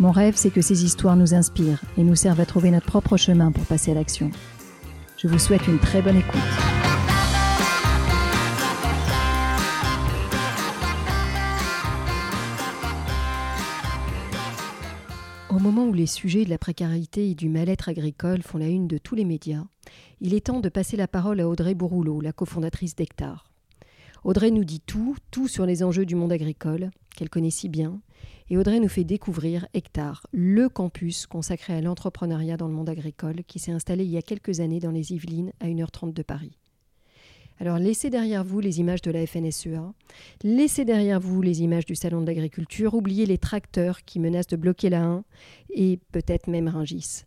Mon rêve, c'est que ces histoires nous inspirent et nous servent à trouver notre propre chemin pour passer à l'action. Je vous souhaite une très bonne écoute. Au moment où les sujets de la précarité et du mal-être agricole font la une de tous les médias, il est temps de passer la parole à Audrey Bourroulot, la cofondatrice d'Hectare. Audrey nous dit tout, tout sur les enjeux du monde agricole, qu'elle connaît si bien, et Audrey nous fait découvrir Hectare, le campus consacré à l'entrepreneuriat dans le monde agricole, qui s'est installé il y a quelques années dans les Yvelines, à 1h30 de Paris. Alors laissez derrière vous les images de la FNSEA, laissez derrière vous les images du Salon de l'agriculture, oubliez les tracteurs qui menacent de bloquer la 1 et peut-être même Ringis.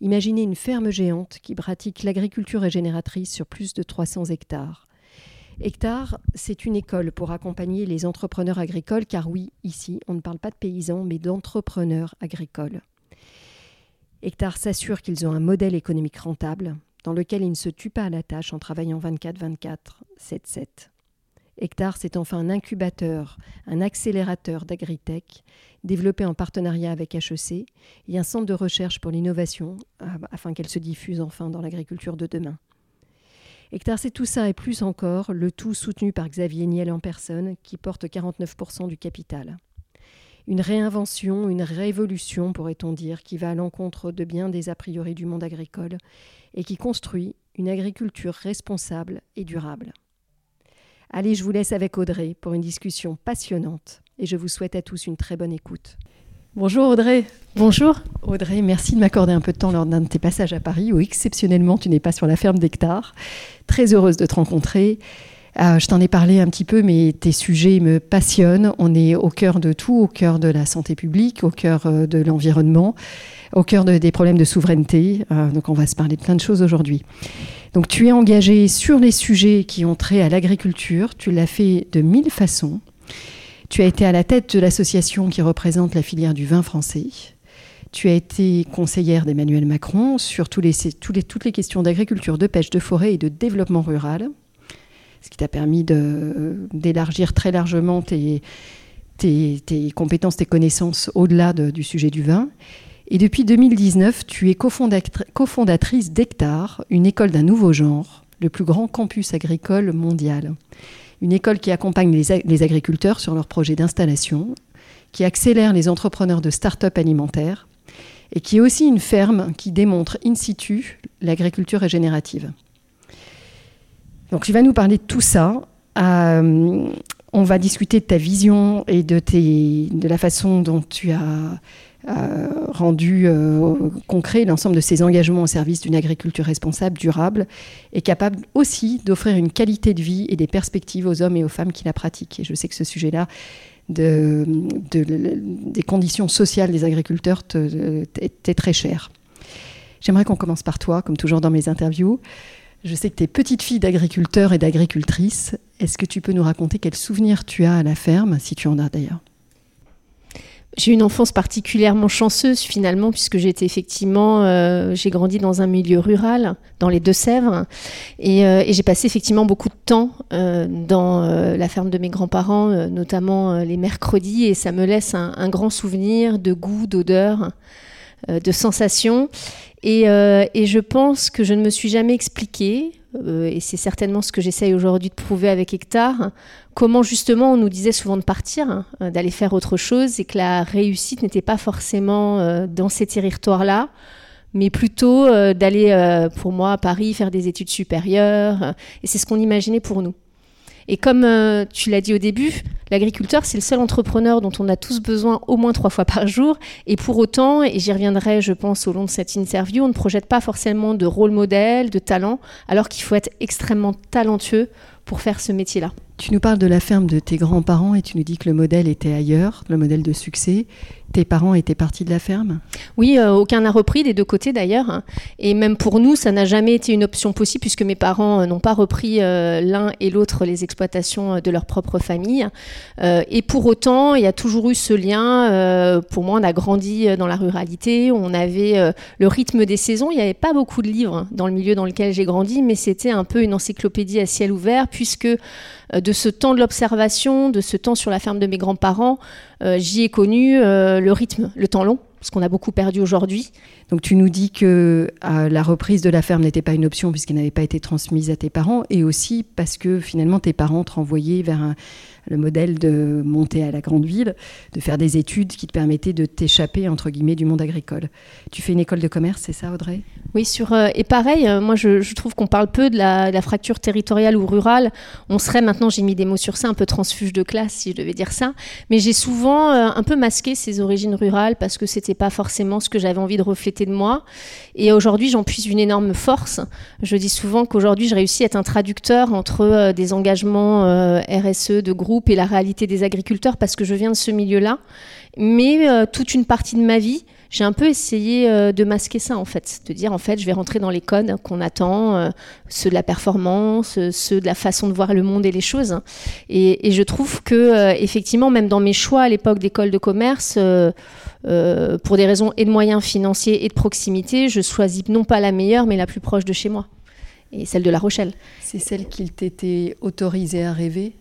Imaginez une ferme géante qui pratique l'agriculture régénératrice sur plus de 300 hectares. Hectare, c'est une école pour accompagner les entrepreneurs agricoles, car oui, ici, on ne parle pas de paysans, mais d'entrepreneurs agricoles. Hectare s'assure qu'ils ont un modèle économique rentable, dans lequel ils ne se tuent pas à la tâche en travaillant 24-24, 7-7. Hectare, c'est enfin un incubateur, un accélérateur d'agritech, développé en partenariat avec HEC, et un centre de recherche pour l'innovation, afin qu'elle se diffuse enfin dans l'agriculture de demain. Hectare, c'est tout ça et plus encore, le tout soutenu par Xavier Niel en personne, qui porte 49% du capital. Une réinvention, une révolution, pourrait-on dire, qui va à l'encontre de bien des a priori du monde agricole et qui construit une agriculture responsable et durable. Allez, je vous laisse avec Audrey pour une discussion passionnante et je vous souhaite à tous une très bonne écoute. Bonjour Audrey. Bonjour. Audrey, merci de m'accorder un peu de temps lors d'un de tes passages à Paris où exceptionnellement tu n'es pas sur la ferme d'Hectare. Très heureuse de te rencontrer. Euh, je t'en ai parlé un petit peu, mais tes sujets me passionnent. On est au cœur de tout, au cœur de la santé publique, au cœur euh, de l'environnement, au cœur des problèmes de souveraineté. Euh, donc on va se parler de plein de choses aujourd'hui. Donc tu es engagée sur les sujets qui ont trait à l'agriculture. Tu l'as fait de mille façons. Tu as été à la tête de l'association qui représente la filière du vin français. Tu as été conseillère d'Emmanuel Macron sur toutes les questions d'agriculture, de pêche, de forêt et de développement rural, ce qui t'a permis d'élargir très largement tes, tes, compétences, tes connaissances au-delà du sujet du vin. Et depuis 2019, tu es cofondatrice d'Hectare, une école d'un nouveau genre, le plus grand campus agricole mondial une école qui accompagne les, agriculteurs sur leurs projets d'installation, qui accélère les entrepreneurs de start-up alimentaires et qui est aussi une ferme qui démontre in situ l'agriculture régénérative. Donc tu vas nous parler de tout ça. Euh, on va discuter de ta vision et de, la façon dont tu as rendu euh, concret l'ensemble de ses engagements au service d'une agriculture responsable, durable et capable aussi d'offrir une qualité de vie et des perspectives aux hommes et aux femmes qui la pratiquent. Et je sais que ce sujet-là de, des conditions sociales des agriculteurs t'est très cher. J'aimerais qu'on commence par toi, comme toujours dans mes interviews. Je sais que tu es petite fille d'agriculteur et d'agricultrice. Est-ce que tu peux nous raconter quels souvenirs tu as à la ferme, si tu en as d'ailleurs? J'ai une enfance particulièrement chanceuse finalement puisque j'étais effectivement, euh, j'ai grandi dans un milieu rural, dans les Deux-Sèvres, et, euh, et j'ai passé effectivement beaucoup de temps euh, dans la ferme de mes grands-parents, notamment les mercredis, et ça me laisse un, un grand souvenir de goût, d'odeur, de sensations. Et, et, je pense que je ne me suis jamais expliqué, et c'est certainement ce que j'essaye aujourd'hui de prouver avec Hectare, comment justement on nous disait souvent de partir, hein, euh, d'aller faire autre chose, et que la réussite n'était pas forcément euh, dans ces territoires-là, mais plutôt euh, d'aller, pour moi, à Paris, faire des études supérieures. et c'est ce qu'on imaginait pour nous. Et comme tu l'as dit au début, l'agriculteur, c'est le seul entrepreneur dont on a tous besoin au moins trois fois par jour. Et pour autant, et j'y reviendrai, je pense, au long de cette interview, on ne projette pas forcément de rôle modèle, de talent, alors qu'il faut être extrêmement talentueux pour faire ce métier-là. Tu nous parles de la ferme de tes grands-parents et tu nous dis que le modèle était ailleurs, le modèle de succès. Tes parents étaient partis de la ferme? Oui, euh, aucun n'a repris, des deux côtés d'ailleurs. Et même pour nous, ça n'a jamais été une option possible puisque mes parents euh, n'ont pas repris euh, l'un et l'autre les exploitations de leur propre famille. et pour autant, il y a toujours eu ce lien. pour moi, on a grandi dans la ruralité, on avait le rythme des saisons. Il n'y avait pas beaucoup de livres dans le milieu dans lequel j'ai grandi, mais c'était un peu une encyclopédie à ciel ouvert puisque de ce temps de l'observation, de ce temps sur la ferme de mes grands-parents, j'y ai connu le rythme, le temps long, ce qu'on a beaucoup perdu aujourd'hui. Donc tu nous dis que euh, la reprise de la ferme n'était pas une option puisqu'elle n'avait pas été transmise à tes parents et aussi parce que finalement tes parents te renvoyaient vers un, le modèle de monter à la grande ville, de faire des études qui te permettaient de t'échapper, entre guillemets, du monde agricole. Tu fais une école de commerce, c'est ça, Audrey? Oui, sur, euh, et pareil, euh, moi je, trouve qu'on parle peu de la, fracture territoriale ou rurale. On serait maintenant, j'ai mis des mots sur ça, un peu transfuge de classe, si je devais dire ça. Mais j'ai souvent euh, un peu masqué ces origines rurales parce que c'était pas forcément ce que j'avais envie de refléter de moi. Et aujourd'hui, j'en puise une énorme force. Je dis souvent qu'aujourd'hui, je réussis à être un traducteur entre des engagements RSE de groupe et la réalité des agriculteurs parce que je viens de ce milieu-là. Mais euh, toute une partie de ma vie, j'ai un peu essayé euh, de masquer ça en fait, de dire en fait je vais rentrer dans les codes qu'on attend, euh, ceux de la performance, ceux de la façon de voir le monde et les choses. Et, je trouve que effectivement même dans mes choix à l'époque d'école de commerce, pour des raisons et de moyens financiers et de proximité, je choisis non pas la meilleure mais la plus proche de chez moi et celle de La Rochelle. C'est celle qu'il t'était autorisé à rêver?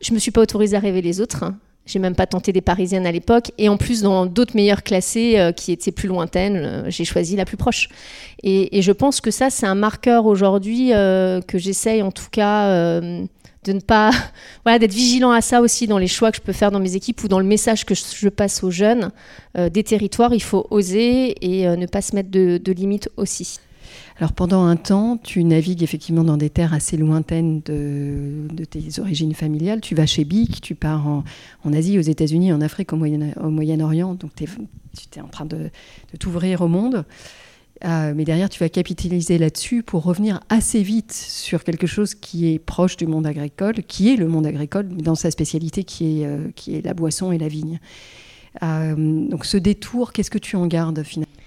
Je me suis pas autorisée à rêver les autres. J'ai même pas tenté des parisiennes à l'époque. Et en plus, dans d'autres meilleures classées euh, qui étaient plus lointaines, euh, j'ai choisi la plus proche. Et, je pense que ça, c'est un marqueur aujourd'hui euh, que j'essaye en tout cas de ne pas. voilà, d'être vigilant à ça aussi dans les choix que je peux faire dans mes équipes ou dans le message que je, passe aux jeunes. des territoires, il faut oser et ne pas se mettre de, de limites aussi. Alors pendant un temps, tu navigues effectivement dans des terres assez lointaines de, tes origines familiales. Tu vas chez BIC, tu pars en, Asie, aux États-Unis, en Afrique, au Moyen-Orient. donc tu es en train de, t'ouvrir au monde. Euh, mais derrière, tu vas capitaliser là-dessus pour revenir assez vite sur quelque chose qui est proche du monde agricole, qui est le monde agricole, dans sa spécialité qui est, euh, la boisson et la vigne. Euh, donc ce détour, qu'est-ce que tu en gardes finalement?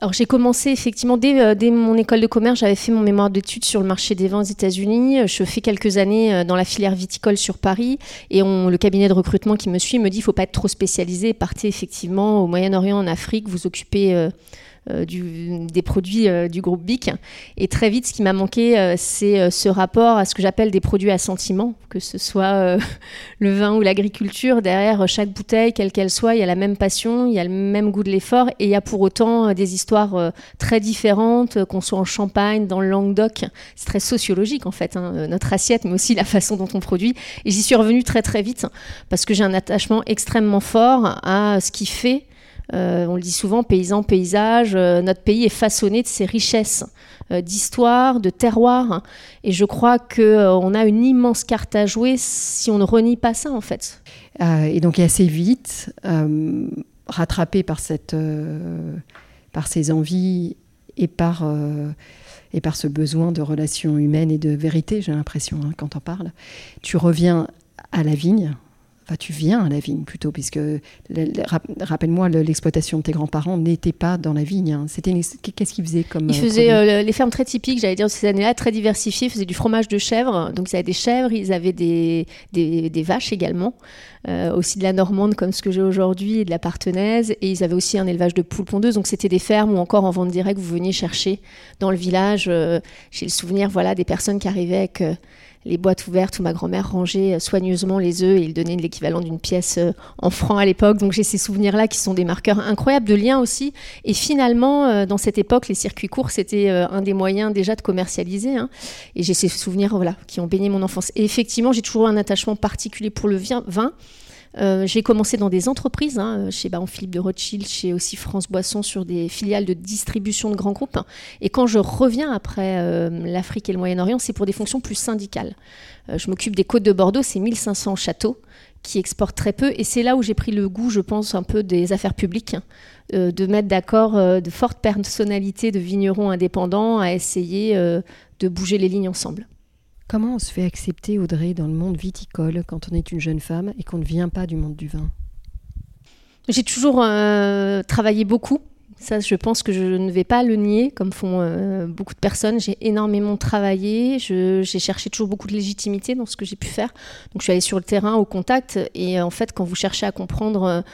Alors j'ai commencé effectivement dès, euh, dès, mon école de commerce, j'avais fait mon mémoire d'études sur le marché des vins aux États-Unis. Je fais quelques années euh, dans la filière viticole sur Paris. Et le cabinet de recrutement qui me suit me dit il faut pas être trop spécialisé, partez effectivement au Moyen-Orient, en Afrique, vous occupez euh, des produits euh, du groupe BIC. Et très vite, ce qui m'a manqué, euh, c'est ce rapport à ce que j'appelle des produits à sentiment, que ce soit le vin ou l'agriculture. Derrière chaque bouteille, quelle qu'elle soit, il y a la même passion, il y a le même goût de l'effort, et il y a pour autant des histoires très différentes, qu'on soit en Champagne, dans le Languedoc. C'est très sociologique en fait, hein, notre assiette, mais aussi la façon dont on produit. Et j'y suis revenue très très vite, parce que j'ai un attachement extrêmement fort à ce qui fait euh, on le dit souvent, paysan, paysage, euh, notre pays est façonné de ses richesses euh, d'histoire, de terroir. Et je crois qu'on a une immense carte à jouer si on ne renie pas ça, en fait. et donc, assez vite, rattrapé par, cette, par ces envies et par, et par ce besoin de relations humaines et de vérité, j'ai l'impression, hein, quand on parle, tu reviens à la vigne, tu viens à la vigne plutôt, puisque rappelle-moi, l'exploitation de tes grands-parents n'était pas dans la vigne. Hein. C'était qu'est-ce qu'ils faisaient comme Ils euh, faisaient euh, les fermes très typiques, j'allais dire de ces années-là, très diversifiées. Ils faisaient du fromage de chèvre, donc ils avaient des chèvres, ils avaient des, des, vaches également, euh, aussi de la normande comme ce que j'ai aujourd'hui et de la partenaise, et ils avaient aussi un élevage de poules pondeuses. Donc c'était des fermes ou encore en vente directe, vous veniez chercher dans le village. j'ai le souvenir, voilà, des personnes qui arrivaient avec les boîtes ouvertes où ma grand-mère rangeait euh, soigneusement les œufs et il donnait l'équivalent d'une pièce euh, en francs à l'époque. Donc j'ai ces souvenirs-là qui sont des marqueurs incroyables de liens aussi. Et finalement, euh, dans cette époque, les circuits courts, c'était un des moyens déjà de commercialiser. Hein. Et j'ai ces souvenirs voilà, qui ont baigné mon enfance. Et effectivement, j'ai toujours un attachement particulier pour le vin. Euh, j'ai commencé dans des entreprises, hein, chez Baron Philippe de Rothschild, chez aussi France Boisson, sur des filiales de distribution de grands groupes. Et quand je reviens après euh, l'Afrique et le Moyen-Orient, c'est pour des fonctions plus syndicales. Euh, je m'occupe des côtes de Bordeaux, c'est 1500 châteaux qui exportent très peu. Et c'est là où j'ai pris le goût, je pense, un peu des affaires publiques, de mettre d'accord de fortes personnalités de vignerons indépendants à essayer de bouger les lignes ensemble. Comment on se fait accepter, Audrey, dans le monde viticole quand on est une jeune femme et qu'on ne vient pas du monde du vin? J'ai toujours euh, travaillé beaucoup ça, je pense que je ne vais pas le nier, comme font euh, beaucoup de personnes. J'ai énormément travaillé, j'ai cherché toujours beaucoup de légitimité dans ce que j'ai pu faire. Donc, je suis allée sur le terrain, au contact. Et euh, en fait, quand vous cherchez à comprendre,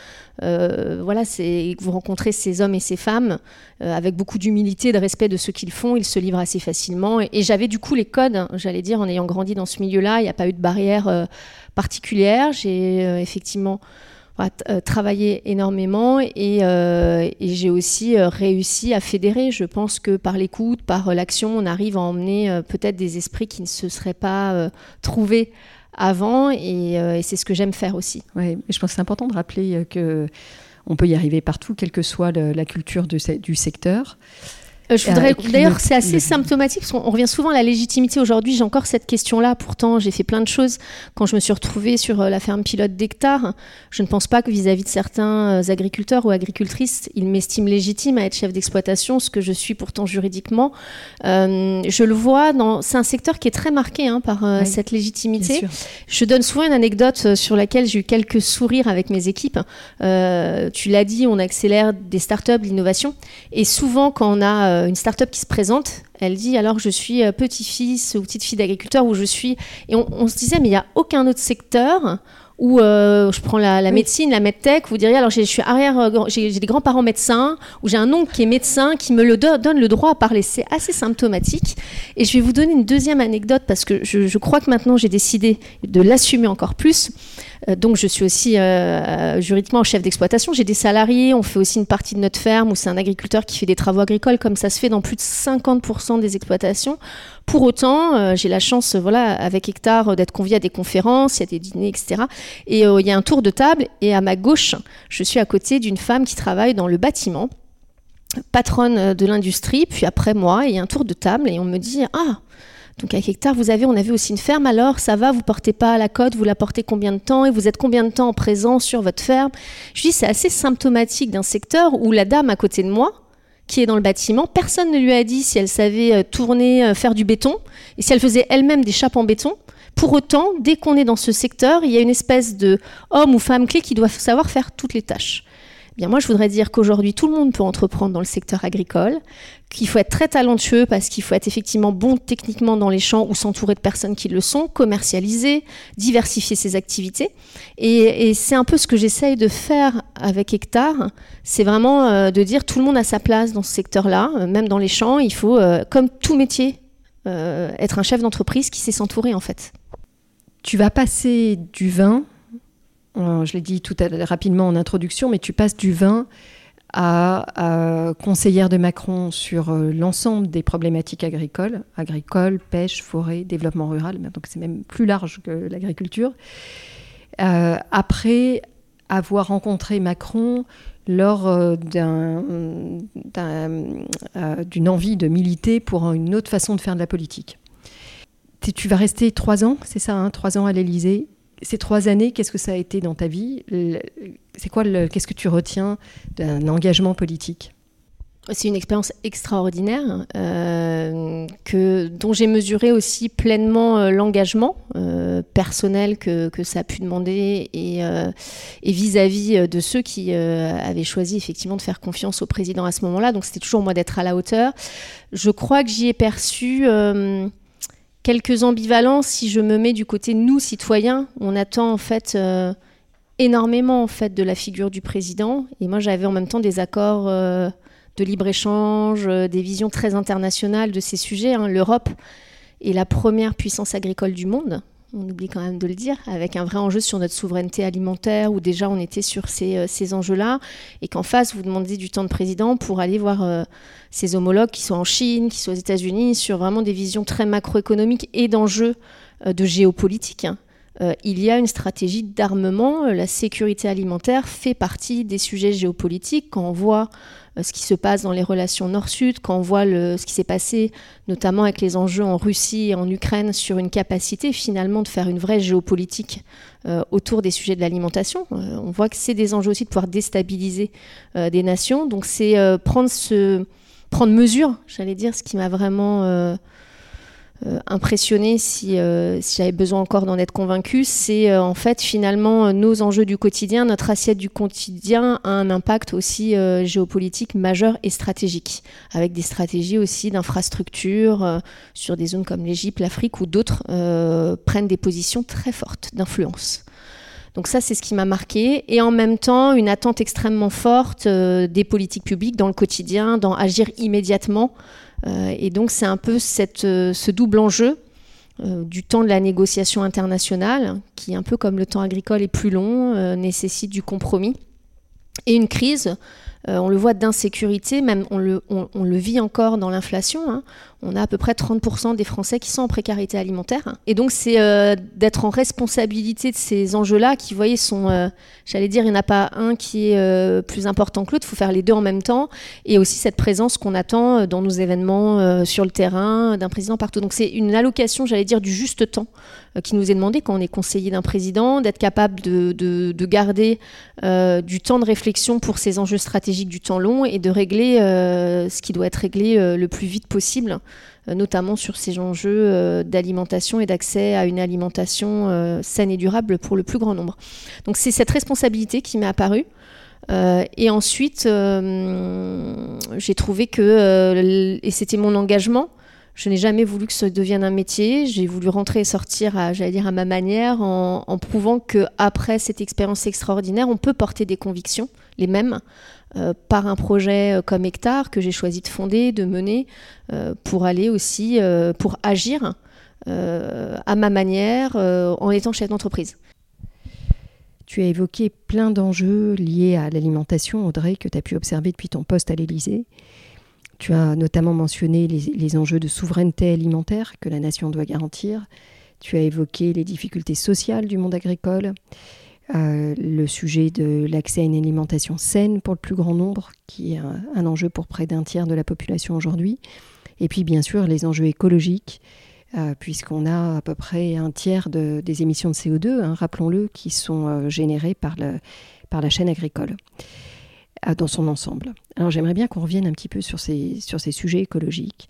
euh, voilà, c'est que vous rencontrez ces hommes et ces femmes avec beaucoup d'humilité, de respect de ce qu'ils font, ils se livrent assez facilement. Et, j'avais du coup les codes, j'allais dire, en ayant grandi dans ce milieu-là, il n'y a pas eu de barrière particulière. J'ai effectivement euh, travaillé énormément euh, et, j'ai aussi euh, réussi à fédérer. Je pense que par l'écoute, par l'action, on arrive à emmener peut-être des esprits qui ne se seraient pas trouvés avant et, c'est ce que j'aime faire aussi. Ouais, je pense que c'est important de rappeler que on peut y arriver partout, quelle que soit la culture du secteur. Euh, je voudrais, euh, d'ailleurs, c'est assez symptomatique parce qu'on revient souvent à la légitimité. Aujourd'hui, j'ai encore cette question-là. Pourtant, j'ai fait plein de choses. Quand je me suis retrouvée sur euh, la ferme pilote d'hectares, je ne pense pas que vis-à-vis de certains agriculteurs ou agricultrices, ils m'estiment légitime à être chef d'exploitation, ce que je suis pourtant juridiquement. je le vois, dans... c'est un secteur qui est très marqué hein, par cette légitimité. Je donne souvent une anecdote sur laquelle j'ai eu quelques sourires avec mes équipes. tu l'as dit, on accélère des startups, l'innovation. Et souvent, quand on a euh, une start-up qui se présente, elle dit alors je suis euh, petit-fils ou petite-fille d'agriculteur ou je suis. Et on, se disait mais il n'y a aucun autre secteur où euh, je prends la, médecine, la medtech, vous diriez alors je suis arrière, j'ai des grands-parents médecins, ou j'ai un oncle qui est médecin qui me le donne le droit à parler. C'est assez symptomatique. Et je vais vous donner une deuxième anecdote parce que je, je crois que maintenant j'ai décidé de l'assumer encore plus. Euh, donc je suis aussi euh, juridiquement chef d'exploitation. J'ai des salariés, on fait aussi une partie de notre ferme où c'est un agriculteur qui fait des travaux agricoles comme ça se fait dans plus de 50% des exploitations. Pour autant, euh, j'ai la chance, voilà, avec Hectare, d'être convié à des conférences, il y a des dîners, etc. Et il y a un tour de table et à ma gauche, je suis à côté d'une femme qui travaille dans le bâtiment patronne de l'industrie, puis après moi, il y a un tour de table et on me dit Ah, donc avec hectare, vous avez, on a vu aussi une ferme. Alors ça va, vous portez pas la cote, vous la portez combien de temps et vous êtes combien de temps en sur votre ferme? Je dis c'est assez symptomatique d'un secteur où la dame à côté de moi, qui est dans le bâtiment, personne ne lui a dit si elle savait euh, tourner, euh, faire du béton et si elle faisait elle-même des chapes en béton. Pour autant, dès qu'on est dans ce secteur, il y a une espèce de homme ou femme clé qui doit savoir faire toutes les tâches. Bien, moi, je voudrais dire qu'aujourd'hui, tout le monde peut entreprendre dans le secteur agricole, qu'il faut être très talentueux parce qu'il faut être effectivement bon techniquement dans les champs ou s'entourer de personnes qui le sont, commercialiser, diversifier ses activités. Et, c'est un peu ce que j'essaye de faire avec Hectare. C'est vraiment euh, de dire tout le monde a sa place dans ce secteur-là, euh, même dans les champs. Il faut, euh, comme tout métier, être un chef d'entreprise qui sait s'entourer en fait. Tu vas passer du vin je l'ai dit tout à, rapidement en introduction, mais tu passes du vin à, conseillère de Macron sur euh, l'ensemble des problématiques agricoles, agricole, pêche, forêt, développement rural, donc c'est même plus large que l'agriculture. Euh, après avoir rencontré Macron lors euh, d'une envie de militer pour une autre façon de faire de la politique. Tu vas rester trois ans, c'est ça, hein, trois ans à l'Élysée ces trois années, qu'est-ce que ça a été dans ta vie C'est quoi Qu'est-ce que tu retiens d'un engagement politique c'est une expérience extraordinaire euh, que, dont j'ai mesuré aussi pleinement euh, l'engagement euh, personnel que, que, ça a pu demander et, et vis-à-vis de ceux qui avaient choisi effectivement de faire confiance au président à ce moment-là. Donc c'était toujours moi d'être à la hauteur. Je crois que j'y ai perçu quelques ambivalences si je me mets du côté nous citoyens. On attend en fait euh, énormément en fait de la figure du président. Et moi j'avais en même temps des accords euh, de libre échange, euh, des visions très internationales de ces sujets. Hein. L'Europe est la première puissance agricole du monde on oublie quand même de le dire, avec un vrai enjeu sur notre souveraineté alimentaire, où déjà on était sur ces, euh, enjeux-là, et qu'en face, vous demandez du temps de président pour aller voir euh, ses homologues, qui soient en Chine, qui soient aux États-Unis, sur vraiment des visions très macroéconomiques et d'enjeux euh, de géopolitique. Hein. Il y a une stratégie d'armement. La sécurité alimentaire fait partie des sujets géopolitiques. Quand on voit euh, ce qui se passe dans les relations nord-sud, quand on voit ce qui s'est passé notamment avec les enjeux en Russie et en Ukraine sur une capacité finalement de faire une vraie géopolitique euh, autour des sujets de l'alimentation. Euh, on voit que c'est des enjeux aussi de pouvoir déstabiliser des nations. Donc c'est prendre, mesure, j'allais dire, ce qui m'a vraiment euh, impressionné si, euh, si j'avais besoin encore d'en être convaincu, c'est euh, en fait finalement nos enjeux du quotidien, notre assiette du quotidien a un impact aussi géopolitique majeur et stratégique, avec des stratégies aussi d'infrastructure sur des zones comme l'Égypte, l'Afrique ou d'autres prennent des positions très fortes d'influence. Donc ça, c'est ce qui m'a marqué. Et en même temps, une attente extrêmement forte des politiques publiques dans le quotidien, dans agir immédiatement euh, et donc c'est un peu euh, ce double enjeu euh, du temps de la négociation internationale, qui un peu comme le temps agricole est plus long, nécessite du compromis, et une crise euh, on le voit d'insécurité, même on le, vit encore dans l'inflation. Hein. On a à peu près 30% des Français qui sont en précarité alimentaire. Et donc c'est euh, d'être en responsabilité de ces enjeux-là qui, vous voyez, sont, euh, j'allais dire, il n'y en a pas un qui est plus important que l'autre, il faut faire les deux en même temps. Et aussi cette présence qu'on attend dans nos événements sur le terrain, d'un président partout. Donc c'est une allocation, j'allais dire, du juste temps qui nous est demandé quand on est conseiller d'un président, d'être capable de, garder du temps de réflexion pour ces enjeux stratégiques du temps long et de régler euh, ce qui doit être réglé euh, le plus vite possible, euh, notamment sur ces enjeux d'alimentation et d'accès à une alimentation saine et durable pour le plus grand nombre. Donc c'est cette responsabilité qui m'est apparue. et ensuite, j'ai trouvé que, et c'était mon engagement, je n'ai jamais voulu que ça devienne un métier. J'ai voulu rentrer et sortir, à, j'allais dire, à ma manière, en, en prouvant que après cette expérience extraordinaire, on peut porter des convictions, les mêmes, euh, par un projet euh, comme Hectare que j'ai choisi de fonder, de mener, euh, pour aller aussi, pour agir à ma manière en étant chef d'entreprise. Tu as évoqué plein d'enjeux liés à l'alimentation, Audrey, que tu as pu observer depuis ton poste à l'Élysée. Tu as notamment mentionné les, enjeux de souveraineté alimentaire que la nation doit garantir. Tu as évoqué les difficultés sociales du monde agricole. Euh, le sujet de l'accès à une alimentation saine pour le plus grand nombre, qui est un, enjeu pour près d'un tiers de la population aujourd'hui. Et puis bien sûr les enjeux écologiques, euh, puisqu'on a à peu près un tiers des émissions de CO2, hein, rappelons-le, qui sont euh, générées par la chaîne agricole dans son ensemble. Alors j'aimerais bien qu'on revienne un petit peu sur ces, sur ces sujets écologiques.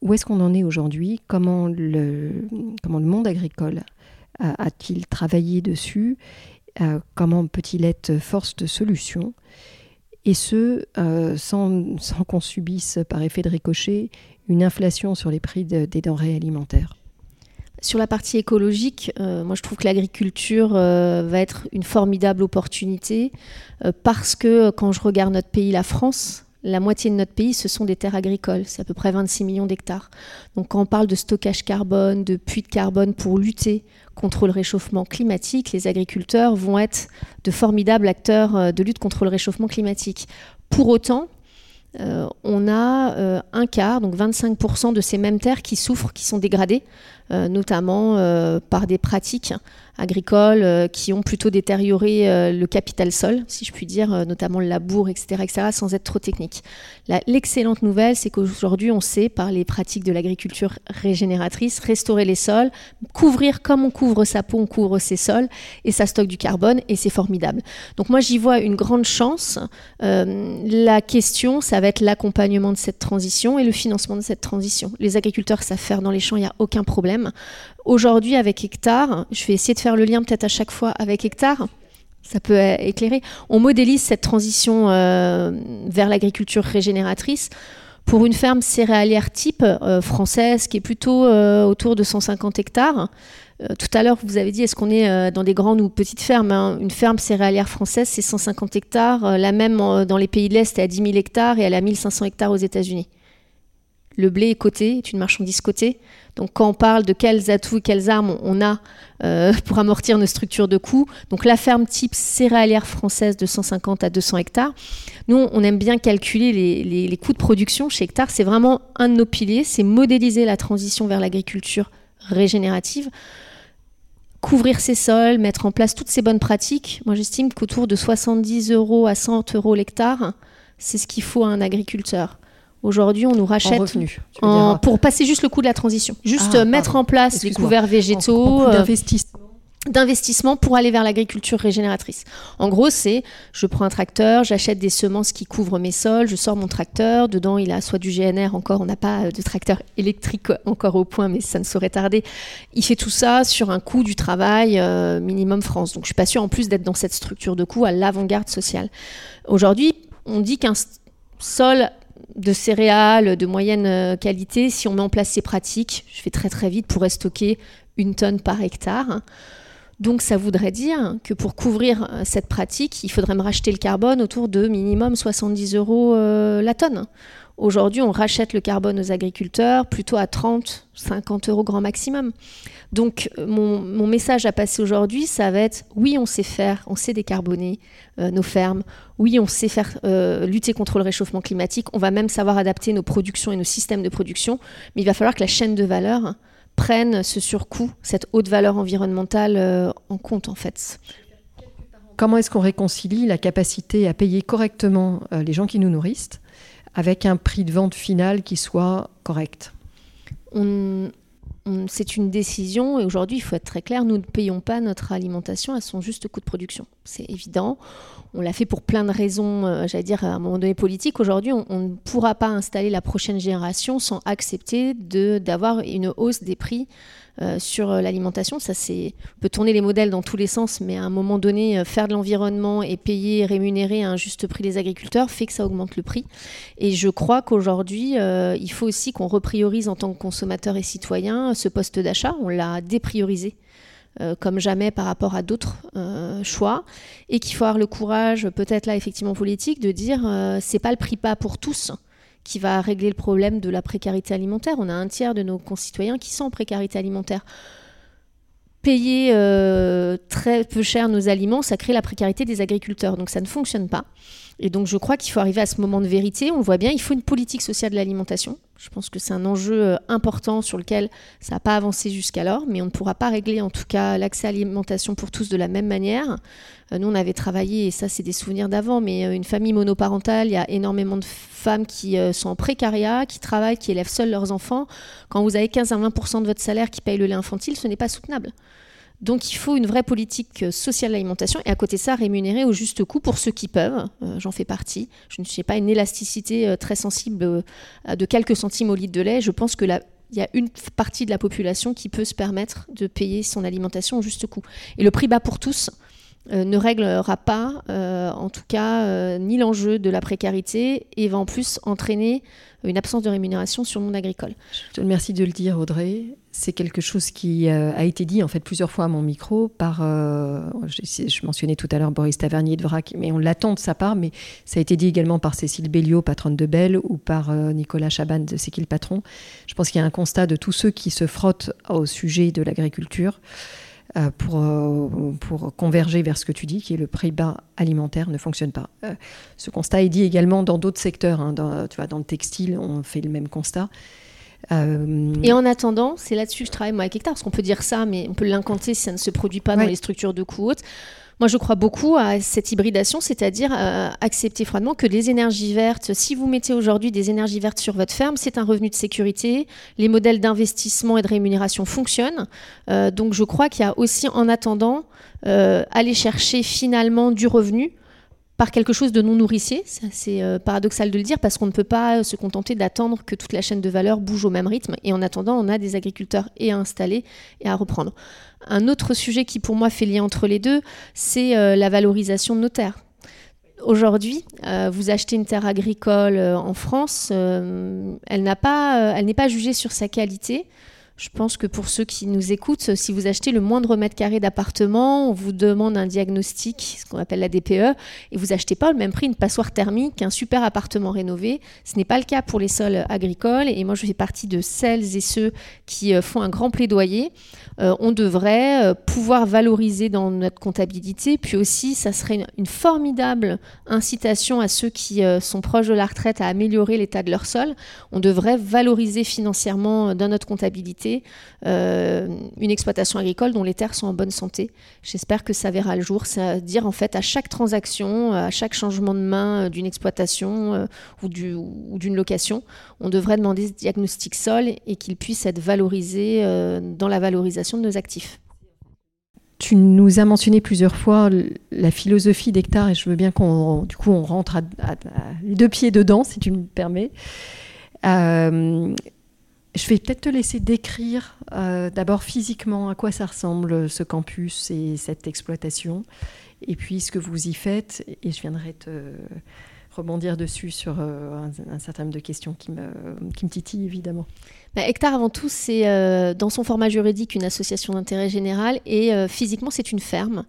Où est-ce qu'on en est aujourd'hui? Comment le, comment le monde agricole a-t-il travaillé dessus? Euh, comment peut-il être force de solution? Et ce, euh, sans, qu'on subisse par effet de ricochet une inflation sur les prix des denrées alimentaires. Sur la partie écologique, euh, moi je trouve que l'agriculture va être une formidable opportunité parce que quand je regarde notre pays, la France, la moitié de notre pays, ce sont des terres agricoles. C'est à peu près 26 millions d'hectares. Donc quand on parle de stockage carbone, de puits de carbone pour lutter contre le réchauffement climatique, les agriculteurs vont être de formidables acteurs euh, de lutte contre le réchauffement climatique. Pour autant, euh, on a euh, un quart, donc 25% de ces mêmes terres qui souffrent, qui sont dégradées, notamment par des pratiques agricoles euh, qui ont plutôt détérioré euh, le capital sol, si je puis dire, euh, notamment le labour, etc., etc., sans être trop technique. L'excellente nouvelle, c'est qu'aujourd'hui, on sait, par les pratiques de l'agriculture régénératrice, restaurer les sols, couvrir comme on couvre sa peau, on couvre ses sols, et ça stocke du carbone, et c'est formidable. Donc moi, j'y vois une grande chance. la question, ça va être l'accompagnement de cette transition et le financement de cette transition. Les agriculteurs savent faire dans les champs, il n'y a aucun problème. Aujourd'hui, avec Hectare, je vais essayer de faire le lien peut-être à chaque fois avec Hectare. Ça peut éclairer. On modélise cette transition euh, vers l'agriculture régénératrice pour une ferme céréalière type euh, française qui est plutôt euh, autour de 150 hectares. tout à l'heure, vous avez dit, est-ce qu'on est dans des grandes ou petites fermes hein? Une ferme céréalière française, c'est 150 hectares. la même dans les pays de l'Est est à 10 000 hectares et elle a 1500 hectares aux États-Unis. Le blé est coté, est une marchandise cotée. Donc quand on parle de quels atouts et quelles armes on a euh, pour amortir nos structures de coûts, donc la ferme type céréalière française de 150 à 200 hectares, nous on aime bien calculer les, coûts de production chez hectare. C'est vraiment un de nos piliers, c'est modéliser la transition vers l'agriculture régénérative couvrir ses sols, mettre en place toutes ces bonnes pratiques. Moi, j'estime qu'autour de 70 euros à 100 euros l'hectare, c'est ce qu'il faut à un agriculteur. Aujourd'hui, on nous rachète pour passer juste le coût de la transition, juste ah, euh, mettre en place les couverts végétaux. Euh, d'investissement. d'investissement pour aller vers l'agriculture régénératrice. En gros, c'est je prends un tracteur, j'achète des semences qui couvrent mes sols, je sors mon tracteur, dedans il a soit du GNR encore, on n'a pas de tracteur électrique encore au point, mais ça ne saurait tarder. Il fait tout ça sur un coût du travail euh, minimum France. Donc je suis pas sûre en plus d'être dans cette structure de coût à l'avant-garde sociale. Aujourd'hui, on dit qu'un sol de céréales de moyenne euh, qualité, si on met en place ces pratiques, je fais très très vite, pourrait stocker une tonne par hectare. Donc ça voudrait dire que pour couvrir euh, cette pratique, il faudrait me racheter le carbone autour de minimum 70 euros euh, la tonne. Aujourd'hui, on rachète le carbone aux agriculteurs plutôt à 30, 50 euros grand maximum. Donc euh, mon, message à passer aujourd'hui, ça va être oui, on sait faire, on sait décarboner nos fermes, oui, on sait faire lutter contre le réchauffement climatique, on va même savoir adapter nos productions et nos systèmes de production, mais il va falloir que la chaîne de valeur prennent ce surcoût, cette haute valeur environnementale euh, en compte en fait. Comment est-ce qu'on réconcilie la capacité à payer correctement euh, les gens qui nous nourrissent avec un prix de vente final qui soit correct? C'est une décision et aujourd'hui, il faut être très clair, nous ne payons pas notre alimentation à son juste coût de production. C'est évident. On l'a fait pour plein de raisons, euh, j'allais dire, à un moment donné politique. Aujourd'hui, on, ne pourra pas installer la prochaine génération sans accepter d'avoir une hausse des prix euh, sur euh, l'alimentation. Ça, c'est, on peut tourner les modèles dans tous les sens, mais à un moment donné, faire de l'environnement et payer, rémunérer à un juste prix les agriculteurs fait que ça augmente le prix. Et je crois qu'aujourd'hui, il faut aussi qu'on repriorise en tant que consommateur et citoyen ce poste d'achat. On l'a dépriorisé euh, comme jamais par rapport à d'autres euh, choix, et qu'il faut avoir le courage, peut-être là effectivement politique, de dire euh, c'est pas le prix pas pour tous qui va régler le problème de la précarité alimentaire. On a un tiers de nos concitoyens qui sont en précarité alimentaire. Payer très peu cher nos aliments, ça crée la précarité des agriculteurs, donc ça ne fonctionne pas. Et donc je crois qu'il faut arriver à ce moment de vérité. On le voit bien, il faut une politique sociale de l'alimentation. Je pense que c'est un enjeu euh, important sur lequel ça n'a pas avancé jusqu'alors, mais on ne pourra pas régler en tout cas l'accès à l'alimentation pour tous de la même manière. Euh, nous, on avait travaillé, et ça c'est des souvenirs d'avant, mais euh, une famille monoparentale, il y a énormément de femmes qui sont en précariat, qui travaillent, qui élèvent seules leurs enfants. Quand vous avez 15 à 20% de votre salaire qui paye le lait infantile, ce n'est pas soutenable. Donc il faut une vraie politique euh, sociale d'alimentation et à côté de ça rémunérer au juste coût pour ceux qui peuvent. Euh, j'en fais partie. Je ne suis pas une élasticité euh, très sensible de quelques centimes au litre de lait. Je pense que il y a une partie de la population qui peut se permettre de payer son alimentation au juste coût. Et le prix bas pour tous ne réglera pas, en tout cas, ni l'enjeu de la précarité et va en plus entraîner une absence de rémunération sur le monde agricole. Je te remercie de le dire, Audrey. C'est quelque chose qui euh, a été dit en fait plusieurs fois à mon micro par, euh, je, mentionnais tout à l'heure Boris Tavernier de VRAC, mais on l'attend de sa part, mais ça a été dit également par Cécile Béliot, patronne de Belle, ou par euh, Nicolas Chaban de C'est qui le patron. Je pense qu'il y a un constat de tous ceux qui se frottent au sujet de l'agriculture. Euh, pour, euh, pour converger vers ce que tu dis, qui est le prix bas alimentaire, ne fonctionne pas. Euh, ce constat est dit également dans d'autres secteurs. Hein, dans, tu vois, dans le textile, on fait le même constat. Et en attendant, c'est là-dessus que je travaille moi avec Hectare, parce qu'on peut dire ça, mais on peut l'incanter si ça ne se produit pas dans les structures de coûts hautes. Moi, je crois beaucoup à cette hybridation, c'est-à-dire euh, accepter froidement que les énergies vertes, si vous mettez aujourd'hui des énergies vertes sur votre ferme, c'est un revenu de sécurité. Les modèles d'investissement et de rémunération fonctionnent. Euh, donc, je crois qu'il y a aussi, en attendant, euh, aller chercher finalement du revenu par quelque chose de non nourricier. C'est paradoxal de le dire parce qu'on ne peut pas se contenter d'attendre que toute la chaîne de valeur bouge au même rythme. Et en attendant, on a des agriculteurs et à installer et à reprendre. Un autre sujet qui pour moi fait lien entre les deux, c'est euh, la valorisation de nos terres. Aujourd'hui, euh, vous achetez une terre agricole euh, en France, elle n'est pas jugée sur sa qualité. Je pense que pour ceux qui nous écoutent, si vous achetez le moindre mètre carré d'appartement, on vous demande un diagnostic, ce qu'on appelle la DPE, et vous achetez pas au même prix une passoire thermique qu'un super appartement rénové. Ce n'est pas le cas pour les sols agricoles, et moi je fais partie de celles et ceux qui font un grand plaidoyer euh, on devrait euh, pouvoir valoriser dans notre comptabilité. Puis aussi, ça serait une, formidable incitation à ceux qui euh, sont proches de la retraite à améliorer l'état de leur sol. On devrait valoriser financièrement dans notre comptabilité une exploitation agricole dont les terres sont en bonne santé. J'espère que ça verra le jour. C'est-à-dire, en fait, à chaque transaction, à chaque changement de main d'une exploitation ou d'une location, on devrait demander ce diagnostic sol et qu'il puisse être valorisé dans la valorisation de nos actifs. tu nous as mentionné plusieurs fois la philosophie d'Hectare et je veux bien qu'on du coup on rentre à, deux pieds dedans si tu me permets. Euh, je vais peut-être te laisser décrire euh, d'abord physiquement à quoi ça ressemble ce campus et cette exploitation, et puis ce que vous y faites, et je viendrai te rebondir dessus sur euh, un, certain nombre de questions qui me, qui me titillent évidemment. Bah, Hectare, avant tout, c'est euh, dans son format juridique une association d'intérêt général et euh, physiquement, c'est une ferme.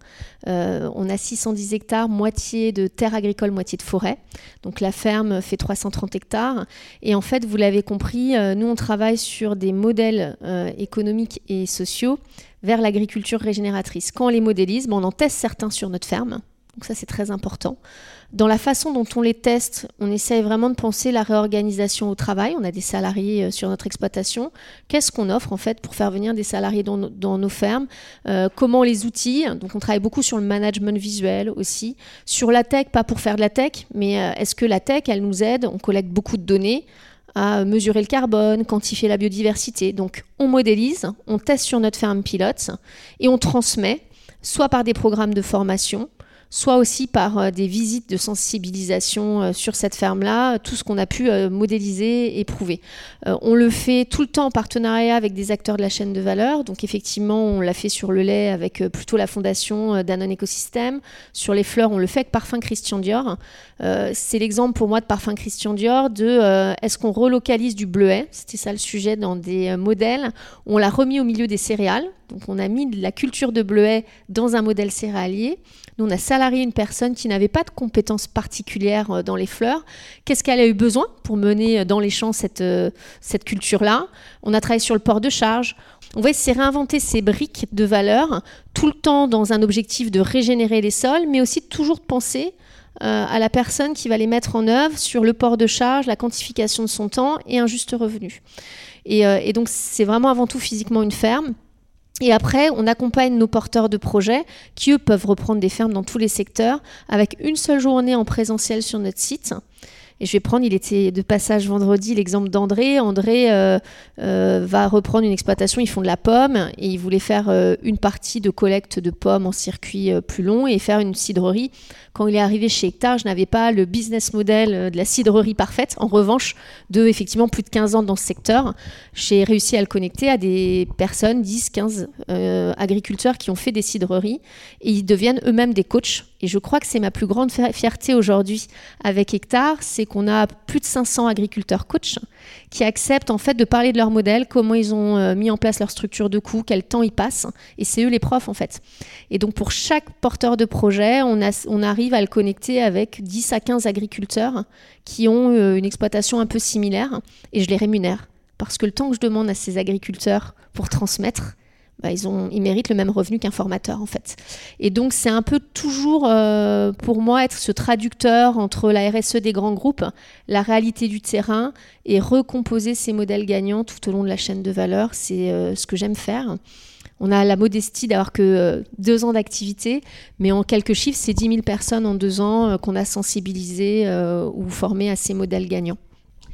on a 610 hectares, moitié de terres agricoles, moitié de forêt. Donc la ferme fait 330 hectares. Et en fait, vous l'avez compris, nous, on travaille sur des modèles économiques et sociaux vers l'agriculture régénératrice. Quand on les modélise, on en teste certains sur notre ferme. Donc ça, c'est très important. Dans la façon dont on les teste, on essaye vraiment de penser la réorganisation au travail. On a des salariés euh, sur notre exploitation. Qu'est-ce qu'on offre en fait pour faire venir des salariés dans, nos, fermes euh, Comment les outils Donc on travaille beaucoup sur le management visuel aussi. Sur la tech, pas pour faire de la tech, mais euh, est-ce que la tech, elle nous aide? On collecte beaucoup de données à mesurer le carbone, quantifier la biodiversité. Donc on modélise, on teste sur notre ferme pilote et on transmet soit par des programmes de formation, soit aussi par euh, des visites de sensibilisation euh, sur cette ferme-là, tout ce qu'on a pu euh, modéliser et prouver. on le fait tout le temps en partenariat avec des acteurs de la chaîne de valeur. Donc effectivement, on l'a fait sur le lait avec plutôt la fondation Danone Écosystème. Sur les fleurs, on le fait avec Parfum Christian Dior. C'est l'exemple pour moi de Parfum Christian Dior de est-ce qu'on relocalise du bleuet? C'était ça le sujet dans des modèles. On l'a remis au milieu des céréales. Donc on a mis de la culture de bleuet dans un modèle céréalier. On a salarié une personne qui n'avait pas de compétences particulières euh, dans les fleurs. Qu'est-ce qu'elle a eu besoin pour mener euh, dans les champs cette, euh, cette culture-là? On a travaillé sur le port de charge. On va essayer de réinventer ces briques de valeur, tout le temps dans un objectif de régénérer les sols, mais aussi toujours de penser à la personne qui va les mettre en œuvre sur le port de charge, la quantification de son temps et un juste revenu. et donc c'est vraiment avant tout physiquement une ferme. Et après, on accompagne nos porteurs de projets qui, eux, peuvent reprendre des fermes dans tous les secteurs avec une seule journée en présentiel sur notre site. Et je vais prendre, il était de passage vendredi, l'exemple d'André. André, euh, euh, va reprendre une exploitation, ils font de la pomme et il voulait faire euh, une partie de collecte de pommes en circuit plus long et faire une cidrerie. Quand il est arrivé chez Hectare, je n'avais pas le business model de la cidrerie parfaite. En revanche, de effectivement plus de 15 ans dans ce secteur, j'ai réussi à le connecter à des personnes, 10, 15 agriculteurs qui ont fait des cidreries et ils deviennent eux-mêmes des coachs et je crois que c'est ma plus grande fierté aujourd'hui avec Hectare, c'est qu'on a plus de 500 agriculteurs coachs qui acceptent en fait de parler de leur modèle, comment ils ont euh, mis en place leur structure de coûts, quel temps ils passent, et c'est eux les profs en fait. Et donc pour chaque porteur de projet, on, on arrive à le connecter avec 10 à 15 agriculteurs qui ont euh, une exploitation un peu similaire, et je les rémunère. Parce que le temps que je demande à ces agriculteurs pour transmettre, bah, ils, ont, ils méritent le même revenu qu'un formateur en fait. Et donc c'est un peu toujours euh, pour moi être ce traducteur entre la RSE des grands groupes, la réalité du terrain et recomposer ces modèles gagnants tout au long de la chaîne de valeur. C'est euh, ce que j'aime faire. On a la modestie d'avoir que euh, deux ans d'activité, mais en quelques chiffres, c'est 10 000 personnes en deux ans qu'on a sensibilisées ou formées à ces modèles gagnants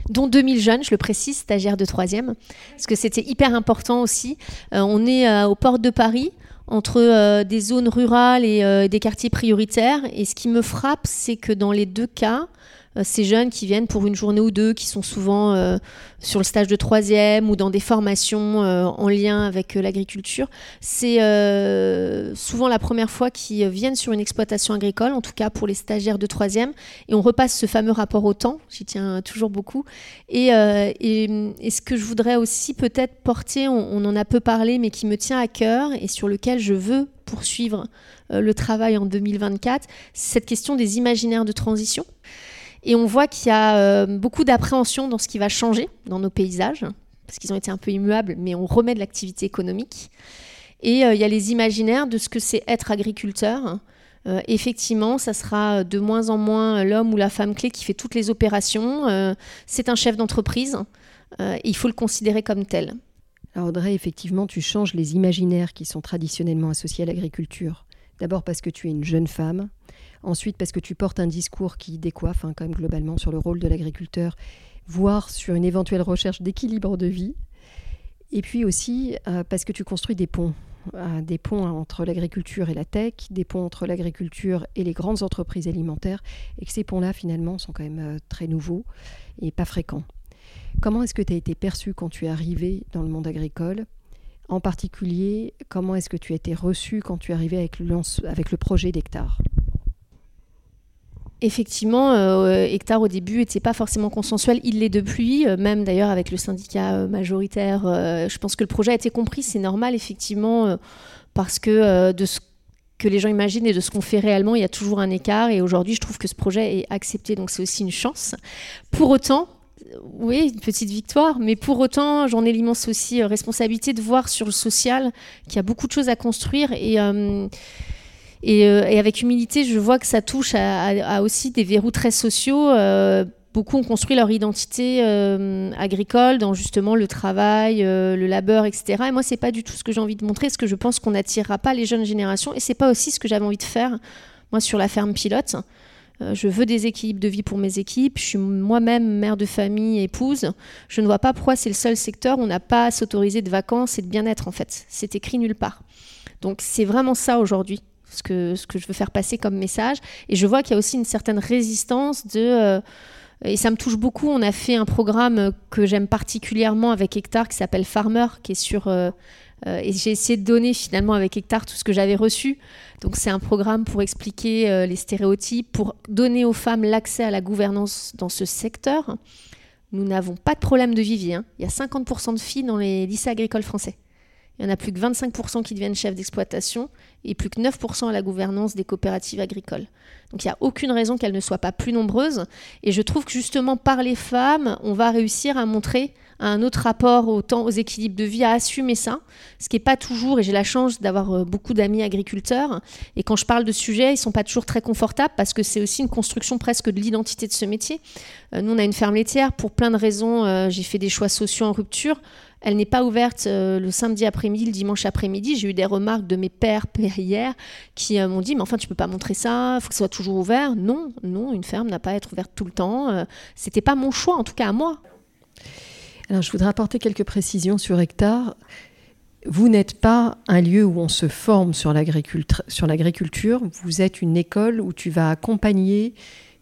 dont 2000 jeunes, je le précise, stagiaires de troisième, parce que c'était hyper important aussi. Euh, on est euh, aux portes de Paris, entre euh, des zones rurales et des quartiers prioritaires. Et ce qui me frappe, c'est que dans les deux cas, ces jeunes qui viennent pour une journée ou deux, qui sont souvent euh, sur le stage de troisième ou dans des formations euh, en lien avec l'agriculture, c'est souvent la première fois qu'ils viennent sur une exploitation agricole, en tout cas pour les stagiaires de troisième, et on repasse ce fameux rapport au temps, j'y tiens toujours beaucoup. Et, ce que je voudrais aussi peut-être porter, on, en a peu parlé, mais qui me tient à cœur et sur lequel je veux poursuivre le travail en 2024, c'est cette question des imaginaires de transition. Et on voit qu'il y a euh, beaucoup d'appréhension dans ce qui va changer dans nos paysages, parce qu'ils ont été un peu immuables, mais on remet de l'activité économique. Et euh, il y a les imaginaires de ce que c'est être agriculteur. Euh, effectivement, ça sera de moins en moins l'homme ou la femme clé qui fait toutes les opérations. c'est un chef d'entreprise. il faut le considérer comme tel. Alors Audrey, effectivement, tu changes les imaginaires qui sont traditionnellement associés à l'agriculture. D'abord parce que tu es une jeune femme, Ensuite, parce que tu portes un discours qui décoiffe hein, quand même globalement sur le rôle de l'agriculteur, voire sur une éventuelle recherche d'équilibre de vie. Et puis aussi euh, parce que tu construis des ponts des ponts entre l'agriculture et la tech, des ponts entre l'agriculture et les grandes entreprises alimentaires, et que ces ponts-là, finalement, sont quand même euh, très nouveaux et pas fréquents. Comment est-ce que tu as été perçu quand tu es arrivé dans le monde agricole? En particulier, comment est-ce que tu as été reçu quand tu es arrivé avec avec le projet d'hectare? Effectivement, euh, Hectare au début n'était pas forcément consensuel. Il l'est depuis, euh, même d'ailleurs avec le syndicat euh, majoritaire. je pense que le projet a été compris, c'est normal effectivement, parce que de ce que les gens imaginent et de ce qu'on fait réellement, il y a toujours un écart. Et aujourd'hui, je trouve que ce projet est accepté, donc c'est aussi une chance. Pour autant, oui, une petite victoire, mais pour autant, j'en ai l'immense aussi responsabilité de voir sur le social qu'il y a beaucoup de choses à construire et euh, et, avec humilité, je vois que ça touche à, aussi des verrous très sociaux. Euh, beaucoup ont construit leur identité euh, agricole dans justement le travail, le labeur, etc. Et moi, c'est pas du tout ce que j'ai envie de montrer, ce que je pense qu'on n'attirera pas les jeunes générations. Et c'est pas aussi ce que j'avais envie de faire, moi, sur la ferme pilote. je veux des équilibres de vie pour mes équipes. Je suis moi-même mère de famille, épouse. Je ne vois pas pourquoi c'est le seul secteur où on n'a pas à s'autoriser de vacances et de bien-être, en fait. C'est écrit nulle part. Donc c'est vraiment ça aujourd'hui ce que, je veux faire passer comme message. Et je vois qu'il y a aussi une certaine résistance de... Euh, et ça me touche beaucoup. On a fait un programme que j'aime particulièrement avec Hectare qui s'appelle Farmer, qui est sur... Euh, euh, et j'ai essayé de donner finalement avec Hectare tout ce que j'avais reçu. Donc c'est un programme pour expliquer les stéréotypes, pour donner aux femmes l'accès à la gouvernance dans ce secteur. Nous n'avons pas de problème de vivier. Hein. Il y a 50% de filles dans les lycées agricoles français. Il y en a plus que 25% qui deviennent chefs d'exploitation et plus que 9% à la gouvernance des coopératives agricoles. Donc il n'y a aucune raison qu'elles ne soient pas plus nombreuses. Et je trouve que justement par les femmes, on va réussir à montrer un autre rapport au temps, aux équilibres de vie, à assumer ça, ce qui n'est pas toujours, et j'ai la chance d'avoir euh, beaucoup d'amis agriculteurs, et quand je parle de sujets, ils ne sont pas toujours très confortables parce que c'est aussi une construction presque de l'identité de ce métier. Euh, nous, on a une ferme laitière, pour plein de raisons, euh, j'ai fait des choix sociaux en rupture. Elle n'est pas ouverte euh, le samedi après-midi, le dimanche après-midi. J'ai eu des remarques de mes pères, hier qui euh, m'ont dit, mais enfin, tu peux pas montrer ça, il faut que ça soit toujours ouvert. Non, non, une ferme n'a pas à être ouverte tout le temps. Euh, c'était pas mon choix, en tout cas à moi. Alors, je voudrais apporter quelques précisions sur Hectare. Vous n'êtes pas un lieu où on se forme sur l'agriculture. Vous êtes une école où tu vas accompagner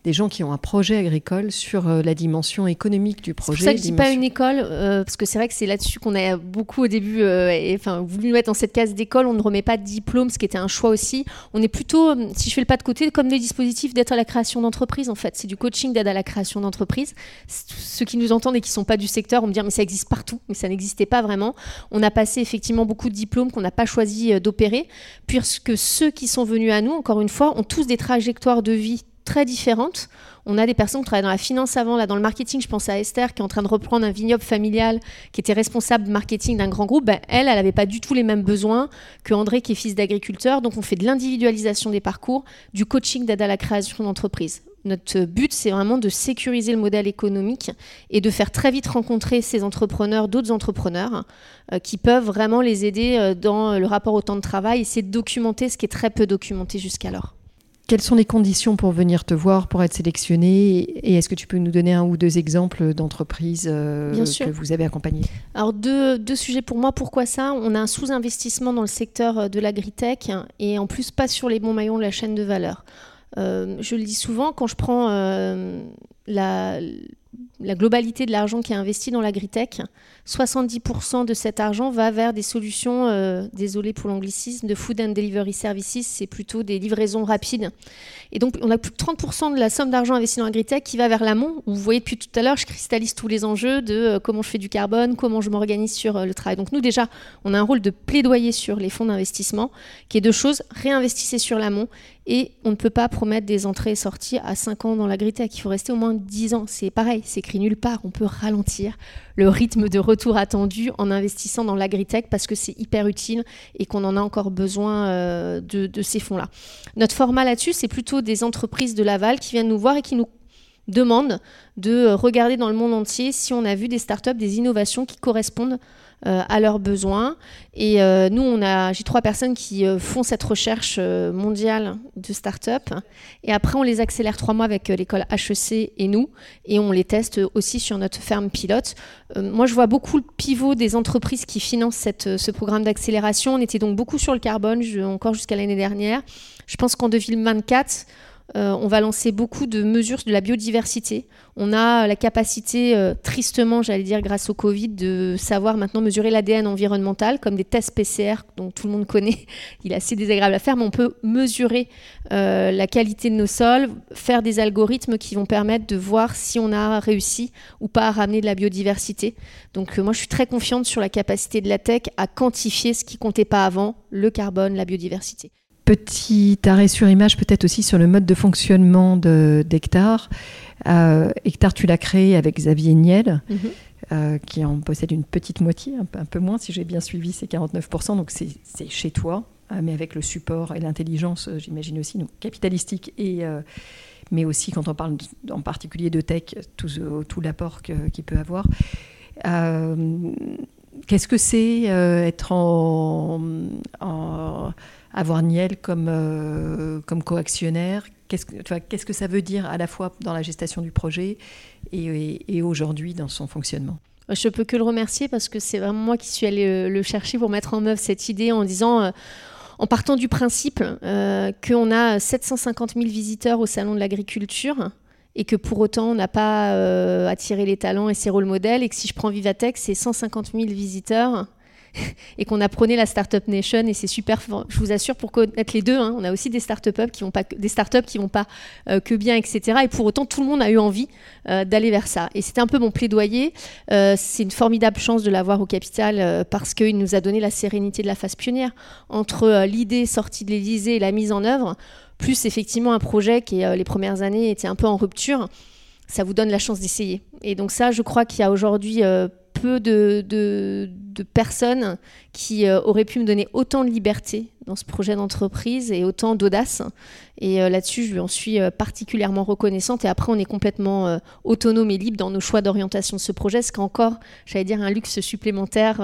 des gens qui ont un projet agricole sur euh, la dimension économique du projet. C'est pour ça que je dis pas une école, euh, parce que c'est vrai que c'est là-dessus qu'on a beaucoup au début, euh, et, enfin, voulu mettre dans cette case d'école. On ne remet pas de diplôme, ce qui était un choix aussi. On est plutôt, si je fais le pas de côté, comme des dispositifs d'aide à la création d'entreprise. En fait, c'est du coaching d'aide à la création d'entreprise. Ceux qui nous entendent et qui sont pas du secteur vont me dire mais ça existe partout, mais ça n'existait pas vraiment. On a passé effectivement beaucoup de diplômes qu'on n'a pas choisi d'opérer, puisque ceux qui sont venus à nous, encore une fois, ont tous des trajectoires de vie très différentes. On a des personnes qui travaillent dans la finance avant, là, dans le marketing. Je pense à Esther qui est en train de reprendre un vignoble familial, qui était responsable marketing d'un grand groupe. Ben, elle, elle n'avait pas du tout les mêmes besoins que André qui est fils d'agriculteur. Donc on fait de l'individualisation des parcours, du coaching d'aide à la création d'entreprise. Notre but, c'est vraiment de sécuriser le modèle économique et de faire très vite rencontrer ces entrepreneurs d'autres entrepreneurs euh, qui peuvent vraiment les aider euh, dans le rapport au temps de travail et c'est de documenter ce qui est très peu documenté jusqu'alors. Quelles sont les conditions pour venir te voir, pour être sélectionné Et est-ce que tu peux nous donner un ou deux exemples d'entreprises euh, que vous avez accompagnées? Alors, deux, deux, sujets pour moi. Pourquoi ça? On a un sous-investissement dans le secteur euh, de l'agritech et en plus pas sur les bons maillons de la chaîne de valeur. Euh, je le dis souvent, quand je prends la, la globalité de l'argent qui est investi dans l'agritech, 70% de cet argent va vers des solutions, euh, désolé pour l'anglicisme, de food and delivery services, c'est plutôt des livraisons rapides. Et donc on a plus de 30% de la somme d'argent investie dans l'agritech qui va vers l'amont, vous voyez depuis tout à l'heure, je cristallise tous les enjeux de euh, comment je fais du carbone, comment je m'organise sur euh, le travail. Donc nous déjà, on a un rôle de plaidoyer sur les fonds d'investissement, qui est deux choses, réinvestissez sur l'amont et on ne peut pas promettre des entrées et sorties à 5 ans dans l'agritech. Il faut rester au moins 10 ans. C'est pareil, c'est nulle part. On peut ralentir le rythme de retour attendu en investissant dans l'agritech parce que c'est hyper utile et qu'on en a encore besoin euh, de, de, ces fonds-là. Notre format là-dessus, c'est plutôt des entreprises de l'aval qui viennent nous voir et qui nous demande de regarder dans le monde entier si on a vu des startups, des innovations qui correspondent euh, à leurs besoins. Et euh, nous, on a, j'ai trois personnes qui euh, font cette recherche mondiale de start-up. Et après, on les accélère trois mois avec l'école HEC et nous. Et on les teste aussi sur notre ferme pilote. moi, je vois beaucoup le pivot des entreprises qui financent ce programme d'accélération. On était donc beaucoup sur le carbone, encore jusqu'à l'année dernière. Je pense qu'en 2024, euh, on va lancer beaucoup de mesures de la biodiversité. On a la capacité, euh, tristement, j'allais dire, grâce au Covid, de savoir maintenant mesurer l'ADN environnemental, comme des tests PCR dont tout le monde connaît. Il est assez désagréable à faire, mais on peut mesurer euh, la qualité de nos sols, faire des algorithmes qui vont permettre de voir si on a réussi ou pas à ramener de la biodiversité. Donc moi, je suis très confiante sur la capacité de la tech à quantifier ce qui comptait pas avant, le carbone, la biodiversité. Petit arrêt sur image peut-être aussi sur le mode de fonctionnement d'Hectare. Euh, Hectare, tu l'as créé avec Xavier Niel, mhm. euh, qui en possède une petite moitié, un peu, moins, si j'ai bien suivi, c'est 49%, donc c'est chez toi, euh, mais avec le support et l'intelligence, j'imagine aussi, donc capitalistique, et, mais aussi quand on parle en particulier de tech, tout, tout l'apport qu'il peut avoir. Qu'est-ce que c'est être en, en avoir Niel comme, euh, comme coactionnaire Qu'est-ce que, que ça veut dire à la fois dans la gestation du projet et, aujourd'hui dans son fonctionnement? Je peux que le remercier parce que c'est vraiment moi qui suis allée le chercher pour mettre en œuvre cette idée en disant, euh, en partant du principe euh, qu'on a 750 000 visiteurs au Salon de l'Agriculture et que pour autant on n'a pas attiré les talents et ses rôles modèles et que si je prends Vivatech, c'est 150 000 visiteurs et qu'on apprenait la Startup Nation et c'est super. Je vous assure pour connaître les deux, hein, on a aussi des startups qui vont pas vont pas euh, que bien, etc. Et pour autant, tout le monde a eu envie euh, d'aller vers ça. Et c'était un peu mon plaidoyer. Euh, c'est une formidable chance de l'avoir au capital parce qu'il nous a donné la sérénité de la phase pionnière entre l'idée sortie de l'Élysée et la mise en œuvre, plus effectivement un projet qui les premières années était un peu en rupture. Ça vous donne la chance d'essayer. Et donc ça, je crois qu'il y a aujourd'hui peu de, personnes qui euh, auraient pu me donner autant de liberté dans ce projet d'entreprise et autant d'audace. Et euh, là-dessus, je lui en suis euh, particulièrement reconnaissante. Et après, on est complètement autonome et libre dans nos choix d'orientation de ce projet, ce qui est encore, j'allais dire, un luxe supplémentaire.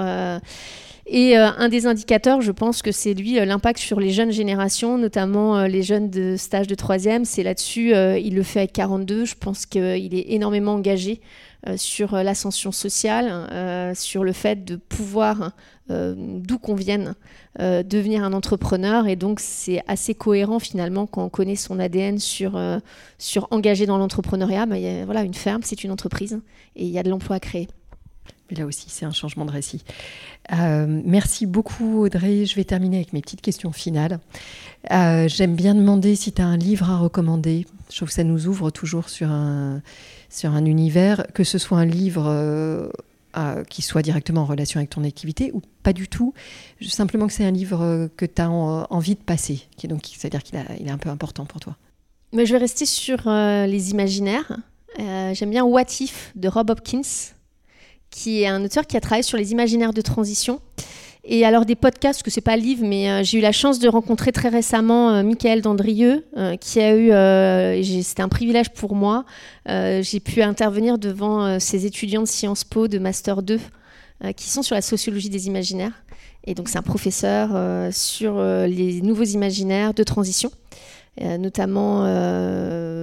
Et un des indicateurs, je pense que c'est lui, l'impact sur les jeunes générations, notamment les jeunes de stage de troisième. C'est là-dessus, il le fait avec 42. Je pense qu'il est énormément engagé euh, sur euh, l'ascension sociale, euh, sur le fait de pouvoir, d'où qu'on vienne, devenir un entrepreneur. Et donc, c'est assez cohérent finalement quand on connaît son ADN sur, sur engagé dans l'entrepreneuriat. Mais, voilà, une ferme, c'est une entreprise et il y a de l'emploi à créer. Là aussi, c'est un changement de récit. merci beaucoup, Audrey. Je vais terminer avec mes petites questions finales. J'aime bien demander si tu as un livre à recommander. Je trouve que ça nous ouvre toujours sur un, sur un univers, que ce soit un livre euh, qui soit directement en relation avec ton activité ou pas du tout, simplement que c'est un livre euh, que tu as envie de passer, c'est-à-dire qu'il il est un peu important pour toi. Mais je vais rester sur euh, les imaginaires. J'aime bien What If de Rob Hopkins, qui est un auteur qui a travaillé sur les imaginaires de transition. Et alors des podcasts, parce que c'est pas livre, mais euh, j'ai eu la chance de rencontrer très récemment euh, Michael Dandrieux, euh, qui a eu, c'était un privilège pour moi, j'ai pu intervenir devant ces étudiants de Sciences Po de Master 2, qui sont sur la sociologie des imaginaires. Et donc c'est un professeur sur les nouveaux imaginaires de transition. Euh, notamment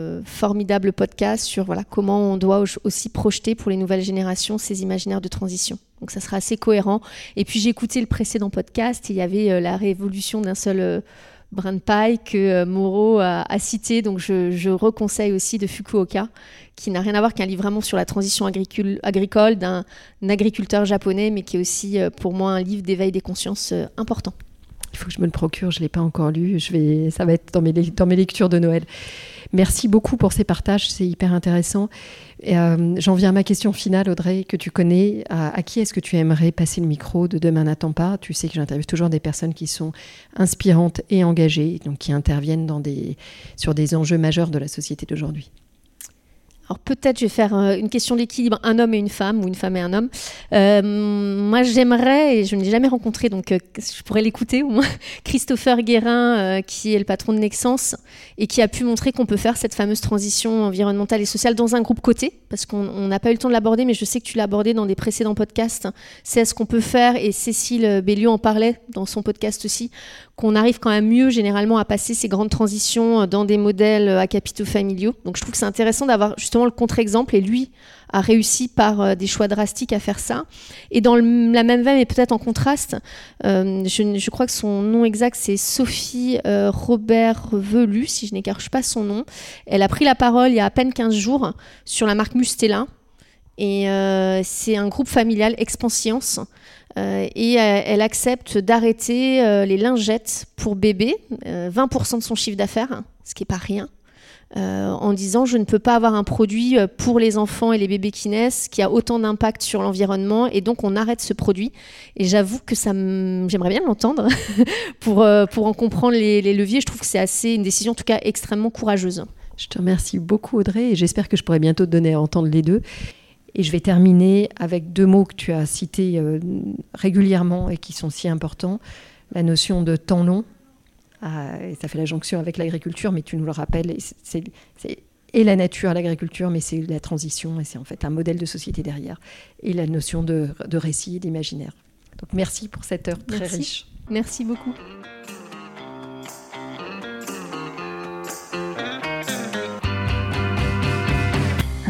euh, formidable podcast sur voilà, comment on doit aussi projeter pour les nouvelles générations ces imaginaires de transition. Donc ça sera assez cohérent. Et puis j'ai écouté le précédent podcast, il y avait euh, la révolution d'un seul brin de paille que Moreau a, cité. Donc je, je, reconseille aussi de Fukuoka, qui n'a rien à voir qu'un livre vraiment sur la transition agricole d'un agriculteur japonais, mais qui est aussi pour moi un livre d'éveil des consciences important. Il faut que je me le procure, je ne l'ai pas encore lu. Je vais, ça va être dans mes, dans mes lectures de Noël. Merci beaucoup pour ces partages, c'est hyper intéressant. Euh, j'en viens à ma question finale, Audrey, que tu connais. À, qui est-ce que tu aimerais passer le micro de Demain n'attend pas? Tu sais que j'interviewe toujours des personnes qui sont inspirantes et engagées, donc qui interviennent sur des enjeux majeurs de la société d'aujourd'hui. Alors peut-être je vais faire euh, une question d'équilibre, un homme et une femme, ou une femme et un homme. Euh, moi j'aimerais, et je ne l'ai jamais rencontré, donc euh, je pourrais l'écouter au moins, Christopher Guérin, qui est le patron de Nexence, et qui a pu montrer qu'on peut faire cette fameuse transition environnementale et sociale dans un groupe côté, parce qu'on n'a pas eu le temps de l'aborder, mais je sais que tu l'as abordé dans des précédents podcasts. C'est ce qu'on peut faire, et Cécile Béliot en parlait dans son podcast aussi, qu'on arrive quand même mieux généralement à passer ces grandes transitions dans des modèles à capitaux familiaux. Donc je trouve que c'est intéressant d'avoir justement le contre-exemple et lui a réussi par euh, des choix drastiques à faire ça. Et dans la même veine, et peut-être en contraste, euh, je, crois que son nom exact c'est Sophie euh, Robert Velu, si je n'écarche pas son nom. Elle a pris la parole il y a à peine 15 jours sur la marque Mustela. Et c'est un groupe familial, Expanscience. Et elle accepte d'arrêter les lingettes pour bébé, 20% de son chiffre d'affaires, ce qui n'est pas rien. Euh, en disant je ne peux pas avoir un produit euh, pour les enfants et les bébés qui naissent qui a autant d'impact sur l'environnement et donc on arrête ce produit. Et j'avoue que ça j'aimerais bien l'entendre pour, euh, pour en comprendre les, leviers. Je trouve que c'est assez une décision en tout cas extrêmement courageuse. Je te remercie beaucoup Audrey et j'espère que je pourrai bientôt te donner à entendre les deux. Et je vais terminer avec deux mots que tu as cités régulièrement et qui sont si importants. La notion de temps long ah, et ça fait la jonction avec l'agriculture, mais tu nous le rappelles, c'est et la nature, l'agriculture, mais c'est la transition, et c'est en fait un modèle de société derrière, et la notion de, récit et d'imaginaire. Donc merci pour cette heure très riche. Merci beaucoup.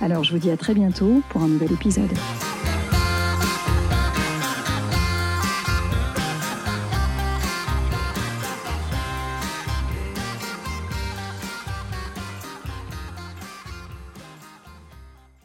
Alors je vous dis à très bientôt pour un nouvel épisode.